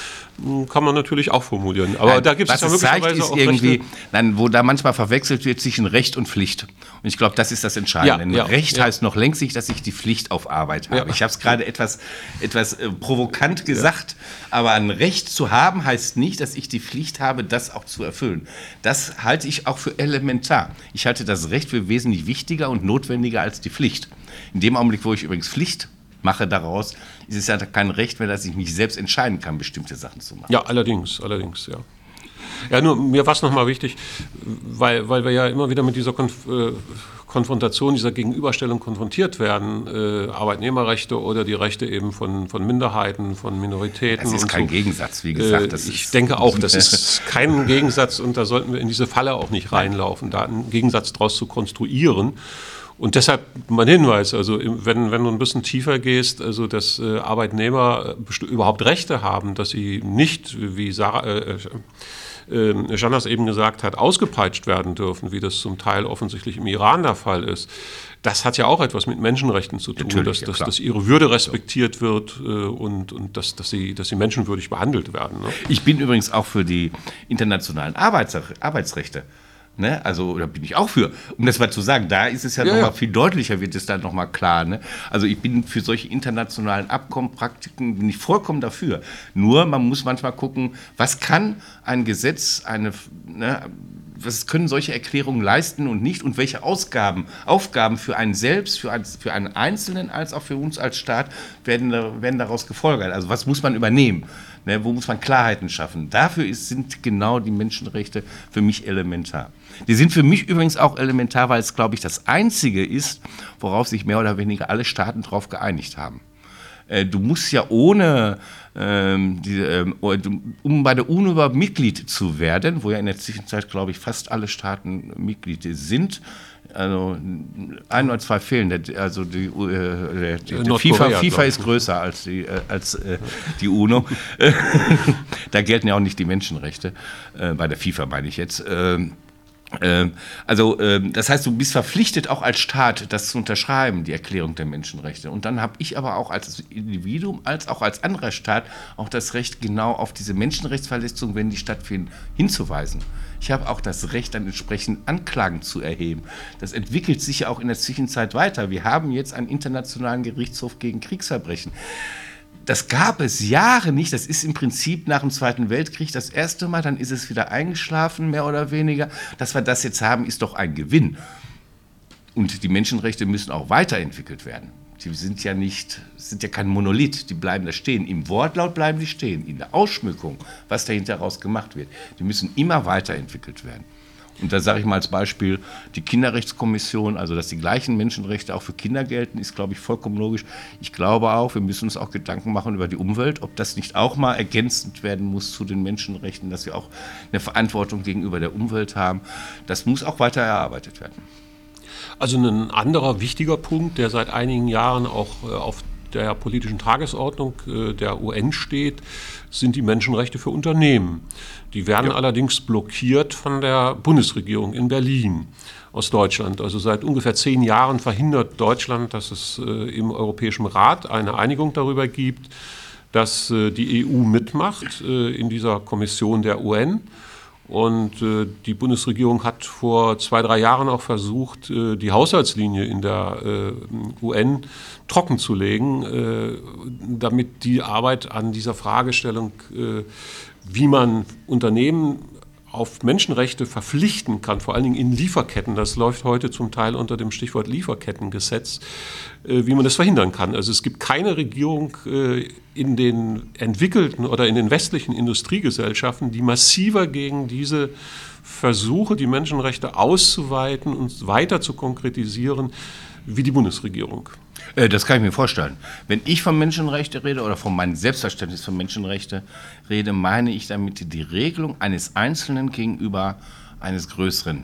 hm, kann man natürlich auch formulieren. Aber nein, da gibt es ja möglicherweise auch irgendwie, Rechte. Nein, wo da manchmal verwechselt wird zwischen Recht und Pflicht. Und ich glaube, das ist das Entscheidende. Ja, ja, Recht ja. heißt noch längst nicht, dass ich die Pflicht auf Arbeit habe. Ich habe es gerade etwas, etwas äh, provokant gesagt, aber ein Recht zu haben heißt nicht, dass ich die Pflicht habe, das auch zu erfüllen. Das halte ich auch für elementar. Ich halte das Recht für wesentlich wichtiger und notwendiger als die Pflicht. In dem Augenblick, wo ich übrigens Pflicht mache daraus, ist es ja kein Recht mehr, dass ich mich selbst entscheiden kann, bestimmte Sachen zu machen. Ja, allerdings, allerdings, ja. Ja, nur mir war es nochmal wichtig, weil, weil wir ja immer wieder mit dieser Konf äh, Konfrontation, dieser Gegenüberstellung konfrontiert werden, äh, Arbeitnehmerrechte oder die Rechte eben von, von Minderheiten, von Minoritäten. Das ist kein so. Gegensatz, wie gesagt. Äh, ich denke auch, das ist [laughs] kein Gegensatz und da sollten wir in diese Falle auch nicht reinlaufen, da einen Gegensatz daraus zu konstruieren. Und deshalb mein Hinweis, also wenn, wenn du ein bisschen tiefer gehst, also dass äh, Arbeitnehmer äh, überhaupt Rechte haben, dass sie nicht, wie Sarah, äh, äh, Janas eben gesagt hat, ausgepeitscht werden dürfen, wie das zum Teil offensichtlich im Iran der Fall ist. Das hat ja auch etwas mit Menschenrechten zu tun, dass, ja, dass, ihre Würde respektiert wird äh, und, und dass, dass, sie, dass sie menschenwürdig behandelt werden. Ne? Ich bin übrigens auch für die internationalen Arbeits Arbeitsrechte. Ne? Also, da bin ich auch für. Um das mal zu sagen, da ist es ja, ja nochmal ja. viel deutlicher, wird es dann nochmal klar. Ne? Also, ich bin für solche internationalen Abkommen, Praktiken, bin ich vollkommen dafür. Nur, man muss manchmal gucken, was kann ein Gesetz, eine, ne, was können solche Erklärungen leisten und nicht und welche Ausgaben, Aufgaben für einen selbst, für, ein, für einen Einzelnen als auch für uns als Staat werden, werden daraus gefolgert. Also was muss man übernehmen? Ne, wo muss man Klarheiten schaffen? Dafür ist, sind genau die Menschenrechte für mich elementar. Die sind für mich übrigens auch elementar, weil es, glaube ich, das Einzige ist, worauf sich mehr oder weniger alle Staaten darauf geeinigt haben. Äh, du musst ja ohne, ähm, die, ähm, um bei der UNO überhaupt Mitglied zu werden, wo ja in der Zwischenzeit, glaube ich, fast alle Staaten Mitglied sind, Also ein oder zwei fehlen. Also die, äh, die, die FIFA, FIFA ist größer als die, äh, als, äh, die UNO. [laughs] da gelten ja auch nicht die Menschenrechte. Äh, bei der FIFA meine ich jetzt. Ähm, ähm, also ähm, das heißt, du bist verpflichtet, auch als Staat das zu unterschreiben, die Erklärung der Menschenrechte. Und dann habe ich aber auch als Individuum, als auch als anderer Staat auch das Recht, genau auf diese Menschenrechtsverletzungen, wenn die stattfinden, hinzuweisen. Ich habe auch das Recht, dann entsprechend Anklagen zu erheben. Das entwickelt sich ja auch in der Zwischenzeit weiter. Wir haben jetzt einen internationalen Gerichtshof gegen Kriegsverbrechen. Das gab es Jahre nicht. Das ist im Prinzip nach dem Zweiten Weltkrieg das erste Mal. Dann ist es wieder eingeschlafen, mehr oder weniger. Dass wir das jetzt haben, ist doch ein Gewinn. Und die Menschenrechte müssen auch weiterentwickelt werden. Die sind ja nicht, sind ja kein Monolith, die bleiben da stehen. Im Wortlaut bleiben die stehen, in der Ausschmückung, was dahinter raus gemacht wird. Die müssen immer weiterentwickelt werden. Und da sage ich mal als Beispiel, die Kinderrechtskommission, also dass die gleichen Menschenrechte auch für Kinder gelten, ist, glaube ich, vollkommen logisch. Ich glaube auch, wir müssen uns auch Gedanken machen über die Umwelt, ob das nicht auch mal ergänzend werden muss zu den Menschenrechten, dass wir auch eine Verantwortung gegenüber der Umwelt haben. Das muss auch weiter erarbeitet werden. Also ein anderer wichtiger Punkt, der seit einigen Jahren auch äh, auf der politischen Tagesordnung äh, der UN steht, sind die Menschenrechte für Unternehmen. Die werden ja. allerdings blockiert von der Bundesregierung in Berlin aus Deutschland. Also seit ungefähr zehn Jahren verhindert Deutschland, dass es äh, im Europäischen Rat eine Einigung darüber gibt, dass die EU mitmacht in dieser Kommission der UN. Und äh, die Bundesregierung hat vor zwei, drei Jahren auch versucht, äh, die Haushaltslinie in der äh, UN trocken zu legen, äh, damit die Arbeit an dieser Fragestellung, äh, wie man Unternehmen auf Menschenrechte verpflichten kann, vor allen Dingen in Lieferketten, das läuft heute zum Teil unter dem Stichwort Lieferkettengesetz, äh, wie man das verhindern kann. Also es gibt keine Regierung äh, in den entwickelten oder in den westlichen Industriegesellschaften, die massiver gegen diese Versuche, die Menschenrechte auszuweiten und weiter zu konkretisieren, wie die Bundesregierung. Äh, das kann ich mir vorstellen. Wenn ich von Menschenrechten rede oder von meinem Selbstverständnis von Menschenrechten rede, meine ich damit die Regelung eines Einzelnen gegenüber eines Größeren.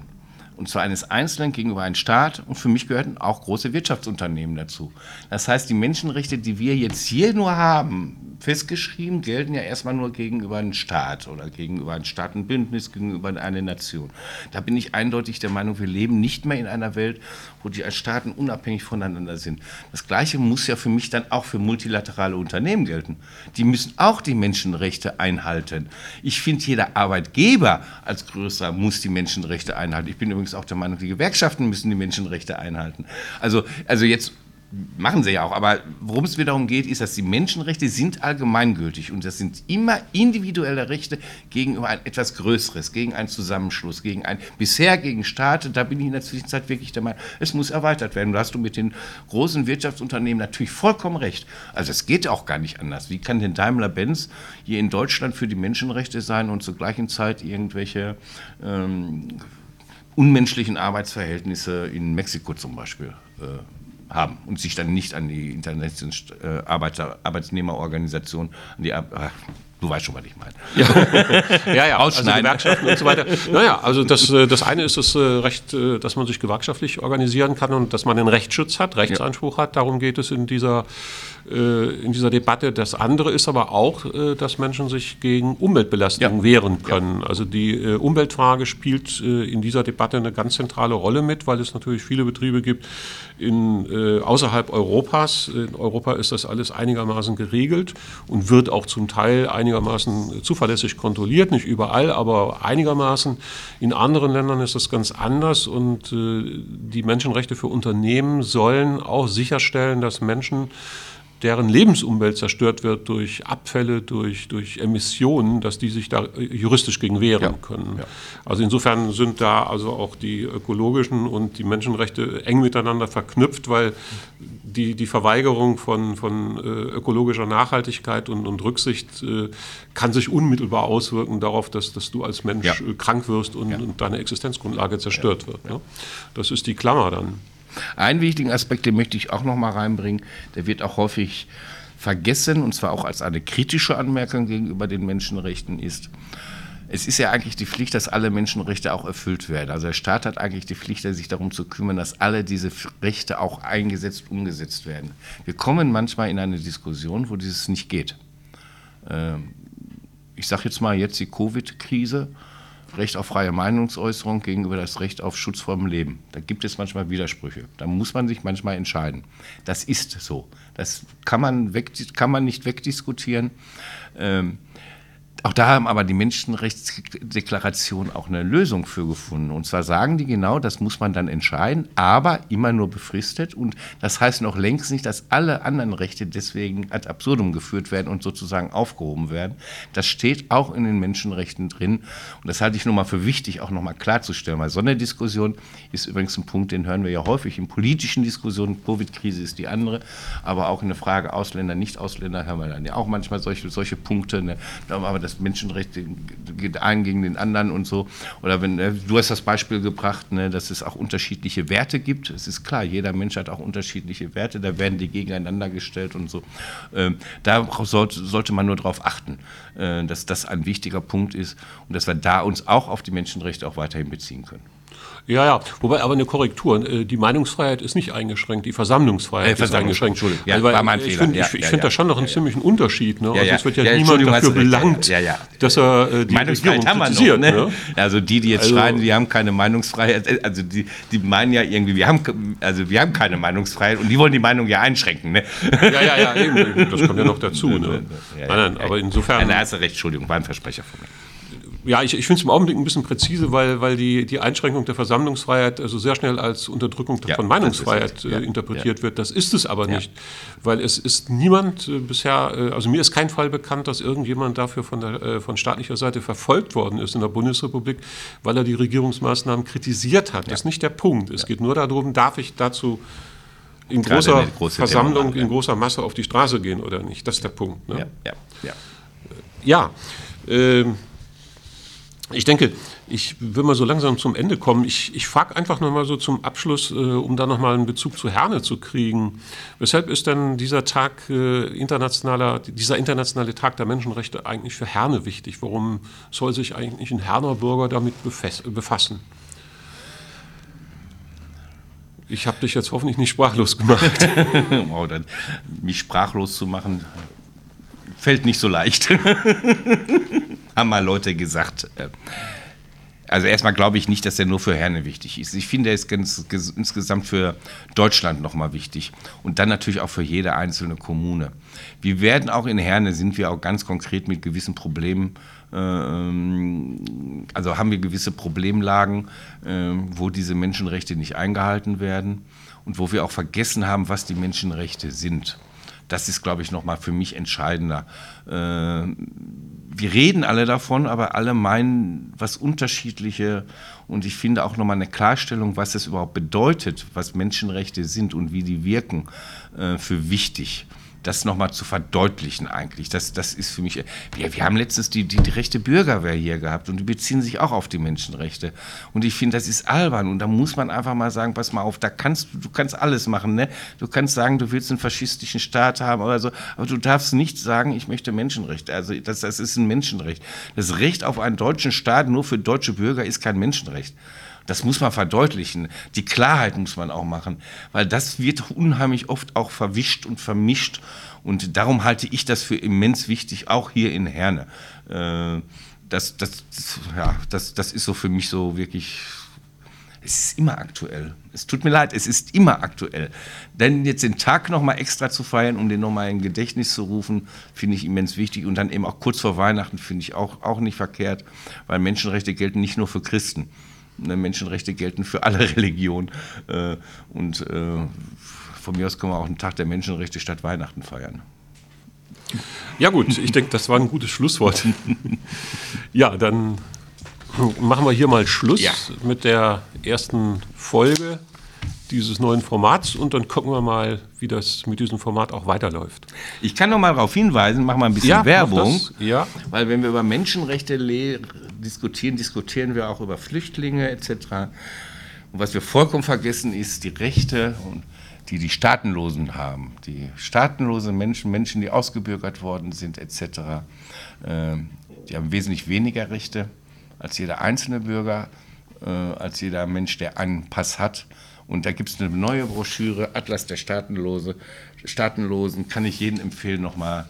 Und zwar eines Einzelnen gegenüber einem Staat. Und für mich gehören auch große Wirtschaftsunternehmen dazu. Das heißt, die Menschenrechte, die wir jetzt hier nur haben, festgeschrieben, gelten ja erstmal nur gegenüber einem Staat oder gegenüber einem Staatenbündnis, gegenüber einer Nation. Da bin ich eindeutig der Meinung, wir leben nicht mehr in einer Welt, wo die Staaten unabhängig voneinander sind. Das Gleiche muss ja für mich dann auch für multilaterale Unternehmen gelten. Die müssen auch die Menschenrechte einhalten. Ich finde, jeder Arbeitgeber als größer muss die Menschenrechte einhalten. Ich bin übrigens auch der Meinung, die Gewerkschaften müssen die Menschenrechte einhalten. Also, also jetzt machen sie ja auch, aber worum es mir darum geht, ist, dass die Menschenrechte sind allgemeingültig und das sind immer individuelle Rechte gegenüber ein etwas Größeres, gegen einen Zusammenschluss, gegen ein, bisher gegen Staaten, da bin ich in der Zwischenzeit wirklich der Meinung, es muss erweitert werden. Da hast du mit den großen Wirtschaftsunternehmen natürlich vollkommen recht. Also es geht auch gar nicht anders. Wie kann denn Daimler-Benz hier in Deutschland für die Menschenrechte sein und zur gleichen Zeit irgendwelche ähm, unmenschlichen Arbeitsverhältnisse in Mexiko zum Beispiel äh, haben und sich dann nicht an die internationale äh, Arbeiter, Arbeitnehmerorganisation, an die Ar Du weißt schon, was ich meine. Ja, [laughs] ja, ja also Gewerkschaften und so weiter. Naja, also das, äh, das eine ist das äh, Recht, dass man sich gewerkschaftlich organisieren kann und dass man einen Rechtsschutz hat, Rechtsanspruch ja. hat. Darum geht es in dieser äh, in dieser Debatte. Das andere ist aber auch, äh, dass Menschen sich gegen Umweltbelastungen ja. wehren können. Ja. Also die äh, Umweltfrage spielt in dieser Debatte eine ganz zentrale Rolle mit, weil es natürlich viele Betriebe gibt in, außerhalb Europas. In Europa ist das alles einigermaßen geregelt und wird auch zum Teil einigermaßen zuverlässig kontrolliert. Nicht überall, aber einigermaßen. In anderen Ländern ist das ganz anders und die Menschenrechte für Unternehmen sollen auch sicherstellen, dass Menschen deren Lebensumwelt zerstört wird durch Abfälle, durch, durch Emissionen, dass die sich da äh, juristisch gegen wehren ja. können. Ja. Also insofern sind da also auch die ökologischen und die Menschenrechte eng miteinander verknüpft, weil die, die Verweigerung von, von äh, ökologischer Nachhaltigkeit und, und Rücksicht äh, kann sich unmittelbar auswirken darauf, dass, dass du als Mensch ja. krank wirst und, und, deine Existenzgrundlage zerstört wird. Ne? Das ist die Klammer dann. Einen wichtigen Aspekt, den möchte ich auch noch mal reinbringen, der wird auch häufig vergessen, und zwar auch als eine kritische Anmerkung gegenüber den Menschenrechten ist, es ist ja eigentlich die Pflicht, dass alle Menschenrechte auch erfüllt werden. Also der Staat hat eigentlich die Pflicht, sich darum zu kümmern, dass alle diese Rechte auch eingesetzt, umgesetzt werden. Wir kommen manchmal in eine Diskussion, wo dieses nicht geht. Ähm, ich sage jetzt mal jetzt die Covid-Krise, Recht auf freie Meinungsäußerung gegenüber das Recht auf Schutz vor dem Leben. Da gibt es manchmal Widersprüche. Da muss man sich manchmal entscheiden. Das ist so. Das kann man, weg, kann man nicht wegdiskutieren. Ähm, auch da haben aber die Menschenrechtsdeklaration auch eine Lösung für gefunden. Und zwar sagen die genau, das muss man dann entscheiden, aber immer nur befristet. Und das heißt noch längst nicht, dass alle anderen Rechte deswegen ad absurdum geführt werden und sozusagen aufgehoben werden. Das steht auch in den Menschenrechten drin. Und das halte ich nur mal für wichtig, auch nochmal klarzustellen. Weil so eine Diskussion ist übrigens ein Punkt, den hören wir ja häufig in politischen Diskussionen. Covid-Krise ist die andere. Aber auch in der Frage Ausländer, Nicht-Ausländer hören wir dann ja auch manchmal solche, solche Punkte. Ne? Aber das Menschenrechte geht ein gegen den anderen und so. Oder wenn, äh, du hast das Beispiel gebracht, ne, dass es auch unterschiedliche Werte gibt. Es ist klar, jeder Mensch hat auch unterschiedliche Werte, da werden die gegeneinander gestellt und so. Ähm, da sollte, sollte man nur darauf achten, äh, dass das ein wichtiger Punkt ist und dass wir da uns auch auf die Menschenrechte auch weiterhin beziehen können. Ja, ja, wobei aber eine Korrektur. Äh, die Meinungsfreiheit ist nicht eingeschränkt, die Versammlungsfreiheit äh, ist eingeschränkt. Entschuldigung, ja, also, war mein ich finde ja, ich, ja, find da schon noch einen ziemlichen Unterschied. Ne? also es wird ja, niemand dafür belangt, dass er äh, die Meinungsfreiheit Regierung haben kritisiert. Noch, ne? ne? Also die, die jetzt also, schreien, die haben keine Meinungsfreiheit, äh, also die, die meinen ja irgendwie, wir haben, also wir haben keine Meinungsfreiheit und die wollen die Meinung ja einschränken. Ne? Ja, ja, ja, eben, das kommt ja noch dazu. Ne? [laughs] nein, nein, aber insofern... Nein, da hast du recht, Entschuldigung, war ein Versprecher von mir. Ja, ich, ich finde es im Augenblick ein bisschen präzise, weil, weil die, die Einschränkung der Versammlungsfreiheit also sehr schnell als Unterdrückung ja, von Meinungsfreiheit äh, interpretiert ja. wird. Das ist es aber nicht, weil es ist niemand äh, bisher, äh, also mir ist kein Fall bekannt, dass irgendjemand dafür von, der, äh, von staatlicher Seite verfolgt worden ist in der Bundesrepublik, weil er die Regierungsmaßnahmen kritisiert hat. Das ist nicht der Punkt. Es geht nur darum, darf ich dazu in großer Versammlung, Thema, in großer Masse auf die Straße gehen oder nicht. Das ist der Punkt. Ne? Ja, ja, ja. ja äh, ich denke, ich will mal so langsam zum Ende kommen. Ich, ich frage einfach noch mal so zum Abschluss, äh, um da noch mal einen Bezug zu Herne zu kriegen. Weshalb ist denn dieser Tag äh, internationaler, dieser internationale Tag der Menschenrechte eigentlich für Herne wichtig? Warum soll sich eigentlich ein Herner Bürger damit befassen? Ich habe dich jetzt hoffentlich nicht sprachlos gemacht. [laughs] oh, dann, mich sprachlos zu machen, fällt nicht so leicht. [laughs] haben mal Leute gesagt. Äh, also erstmal glaube ich nicht, dass er nur für Herne wichtig ist. Ich finde, er ist ganz, insgesamt für Deutschland nochmal wichtig und dann natürlich auch für jede einzelne Kommune. Wir werden auch in Herne, sind wir auch ganz konkret mit gewissen Problemen, äh, also haben wir gewisse Problemlagen, äh, wo diese Menschenrechte nicht eingehalten werden und wo wir auch vergessen haben, was die Menschenrechte sind. Das ist, glaube ich, nochmal für mich entscheidender wir reden alle davon, aber alle meinen was Unterschiedliche. Und ich finde auch nochmal eine Klarstellung, was das überhaupt bedeutet, was Menschenrechte sind und wie die wirken, äh, für wichtig das nochmal zu verdeutlichen eigentlich. Das, das ist für mich, wir, wir haben letztens die, die, die rechte Bürgerwehr hier gehabt und die beziehen sich auch auf die Menschenrechte. Und ich finde, das ist albern und da muss man einfach mal sagen, pass mal auf, da kannst du, du kannst alles machen, ne? Du kannst sagen, du willst einen faschistischen Staat haben oder so, aber du darfst nicht sagen, ich möchte Menschenrechte. Also das, das ist ein Menschenrecht. Das Recht auf einen deutschen Staat nur für deutsche Bürger ist kein Menschenrecht. Das muss man verdeutlichen. Die Klarheit muss man auch machen, weil das wird unheimlich oft auch verwischt und vermischt. Und darum halte ich das für immens wichtig, auch hier in Herne. Äh, das, das, ja, das, das ist so für mich so wirklich es ist immer aktuell. Es tut mir leid, es ist immer aktuell. Denn jetzt den Tag nochmal extra zu feiern, um den nochmal in Gedächtnis zu rufen, finde ich immens wichtig. Und dann eben auch kurz vor Weihnachten finde ich auch, auch nicht verkehrt, weil Menschenrechte gelten nicht nur für Christen. Ne, Menschenrechte gelten für alle [laughs] Religionen. Äh, und äh, von mir aus können wir auch einen Tag der Menschenrechte statt Weihnachten feiern. Ja gut, ich denke, das war ein gutes Schlusswort. [laughs] ja, dann machen wir hier mal Schluss ja. mit der ersten Folge dieses neuen Formats und dann gucken wir mal, wie das mit diesem Format auch weiterläuft. Ich kann noch mal darauf hinweisen, machen wir ein bisschen ja, Werbung, ja. weil wenn wir über Menschenrechte diskutieren, diskutieren wir auch über Flüchtlinge etc. Und was wir vollkommen vergessen ist, die Rechte, die die Staatenlosen haben, die staatenlosen Menschen, Menschen, die ausgebürgert worden sind etc. Die haben wesentlich weniger Rechte als jeder einzelne Bürger, äh, als jeder Mensch, der einen Pass hat. Und da gibt es eine neue Broschüre, Atlas der Staatenlose, Staatenlosen, kann ich jedem empfehlen, nochmal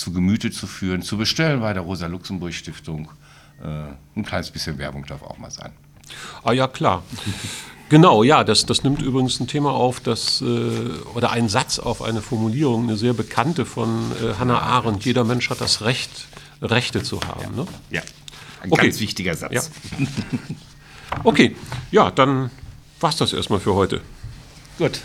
zu Gemüte zu führen, zu bestellen bei der Rosa-Luxemburg-Stiftung. Äh, ein kleines bisschen Werbung darf auch mal sein. Ah ja, klar. Genau, ja, das, das nimmt übrigens ein Thema auf, das, äh, oder einen Satz auf eine Formulierung, eine sehr bekannte von äh, Hannah Arendt. Jeder Mensch hat das Recht, Rechte zu haben. Ne? Ja, ein Okay. ganz wichtiger Satz. Ja. Okay, ja, dann war's das erstmal für heute. Gut.